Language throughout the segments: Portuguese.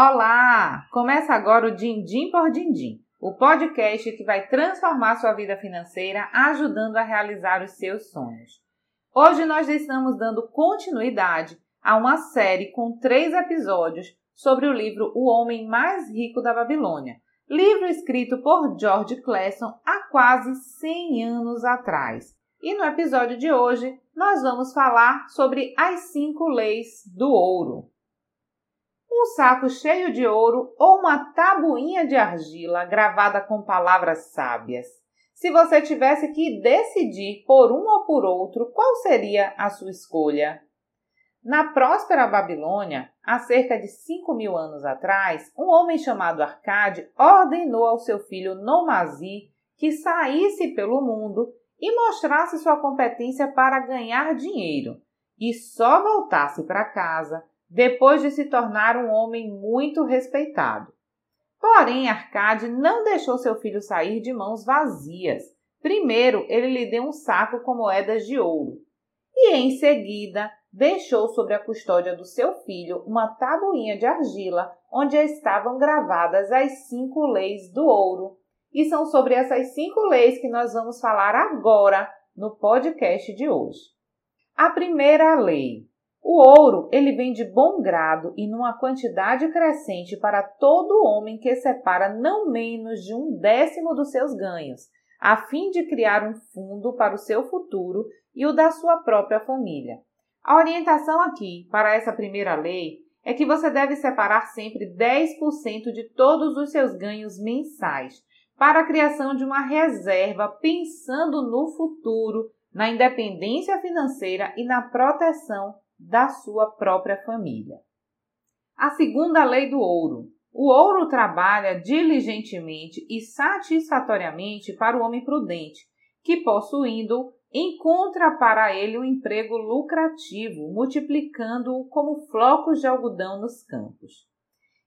Olá! Começa agora o Dindim por Dindim, o podcast que vai transformar sua vida financeira, ajudando a realizar os seus sonhos. Hoje nós estamos dando continuidade a uma série com três episódios sobre o livro O Homem Mais Rico da Babilônia, livro escrito por George Clason há quase 100 anos atrás. E no episódio de hoje nós vamos falar sobre as cinco leis do ouro um saco cheio de ouro ou uma tabuinha de argila gravada com palavras sábias. Se você tivesse que decidir por um ou por outro, qual seria a sua escolha? Na próspera Babilônia, há cerca de cinco mil anos atrás, um homem chamado Arcade ordenou ao seu filho Nomazi que saísse pelo mundo e mostrasse sua competência para ganhar dinheiro, e só voltasse para casa depois de se tornar um homem muito respeitado. Porém, Arcade não deixou seu filho sair de mãos vazias. Primeiro, ele lhe deu um saco com moedas de ouro e, em seguida, deixou sobre a custódia do seu filho uma tabuinha de argila onde estavam gravadas as cinco leis do ouro. E são sobre essas cinco leis que nós vamos falar agora no podcast de hoje. A primeira lei: o ouro, ele vem de bom grado e numa quantidade crescente para todo homem que separa não menos de um décimo dos seus ganhos, a fim de criar um fundo para o seu futuro e o da sua própria família. A orientação aqui para essa primeira lei é que você deve separar sempre 10% de todos os seus ganhos mensais para a criação de uma reserva pensando no futuro, na independência financeira e na proteção da sua própria família. A segunda lei do ouro. O ouro trabalha diligentemente e satisfatoriamente para o homem prudente, que, possuindo, encontra para ele um emprego lucrativo, multiplicando-o como flocos de algodão nos campos.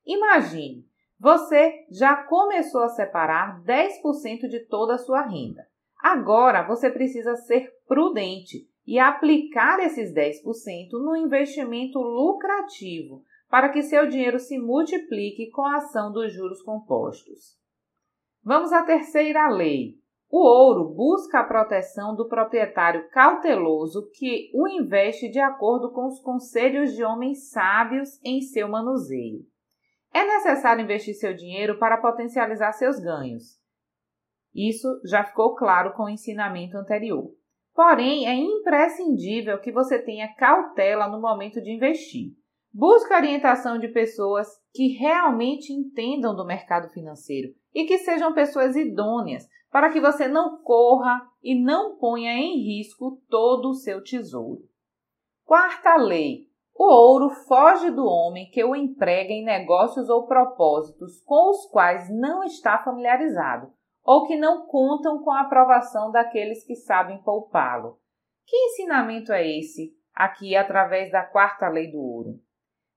Imagine, você já começou a separar 10% de toda a sua renda. Agora você precisa ser prudente e aplicar esses 10% no investimento lucrativo para que seu dinheiro se multiplique com a ação dos juros compostos. Vamos à terceira lei. O ouro busca a proteção do proprietário cauteloso que o investe de acordo com os conselhos de homens sábios em seu manuseio. É necessário investir seu dinheiro para potencializar seus ganhos. Isso já ficou claro com o ensinamento anterior. Porém, é imprescindível que você tenha cautela no momento de investir. Busque a orientação de pessoas que realmente entendam do mercado financeiro e que sejam pessoas idôneas para que você não corra e não ponha em risco todo o seu tesouro. Quarta lei: o ouro foge do homem que o emprega em negócios ou propósitos com os quais não está familiarizado, ou que não contam com a aprovação daqueles que sabem poupá-lo. Que ensinamento é esse aqui através da quarta lei do ouro?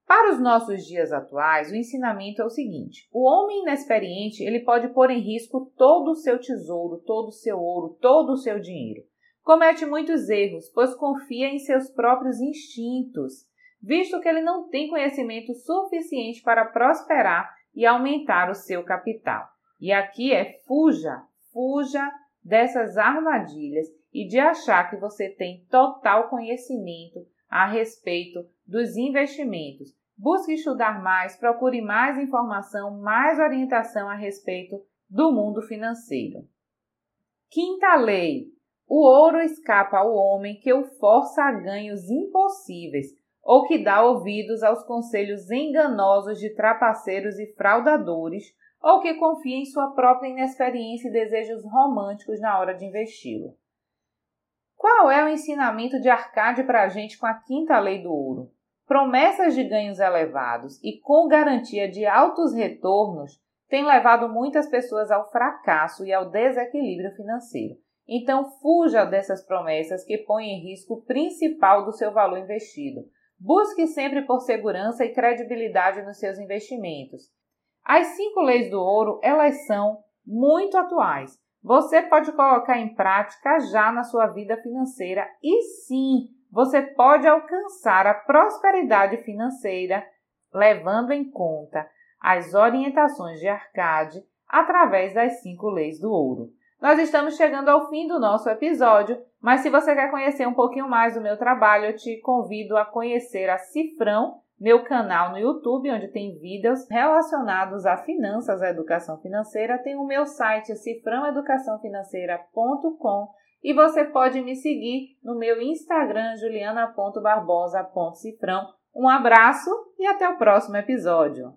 Para os nossos dias atuais, o ensinamento é o seguinte: o homem inexperiente ele pode pôr em risco todo o seu tesouro, todo o seu ouro, todo o seu dinheiro. Comete muitos erros, pois confia em seus próprios instintos, visto que ele não tem conhecimento suficiente para prosperar e aumentar o seu capital. E aqui é fuja, fuja dessas armadilhas e de achar que você tem total conhecimento a respeito dos investimentos. Busque estudar mais, procure mais informação, mais orientação a respeito do mundo financeiro. Quinta lei: o ouro escapa ao homem que o força a ganhos impossíveis ou que dá ouvidos aos conselhos enganosos de trapaceiros e fraudadores ou que confia em sua própria inexperiência e desejos românticos na hora de investi-lo. Qual é o ensinamento de Arcade para a gente com a quinta lei do ouro? Promessas de ganhos elevados e com garantia de altos retornos têm levado muitas pessoas ao fracasso e ao desequilíbrio financeiro. Então, fuja dessas promessas que põem em risco o principal do seu valor investido. Busque sempre por segurança e credibilidade nos seus investimentos as cinco leis do ouro, elas são muito atuais. Você pode colocar em prática já na sua vida financeira e sim, você pode alcançar a prosperidade financeira levando em conta as orientações de Arcade através das cinco leis do ouro. Nós estamos chegando ao fim do nosso episódio, mas se você quer conhecer um pouquinho mais do meu trabalho, eu te convido a conhecer a Cifrão, meu canal no YouTube, onde tem vídeos relacionados a finanças, a educação financeira. Tem o meu site cifrãoeducaçãofinanceira.com e você pode me seguir no meu Instagram juliana.barbosa.cifrão. Um abraço e até o próximo episódio.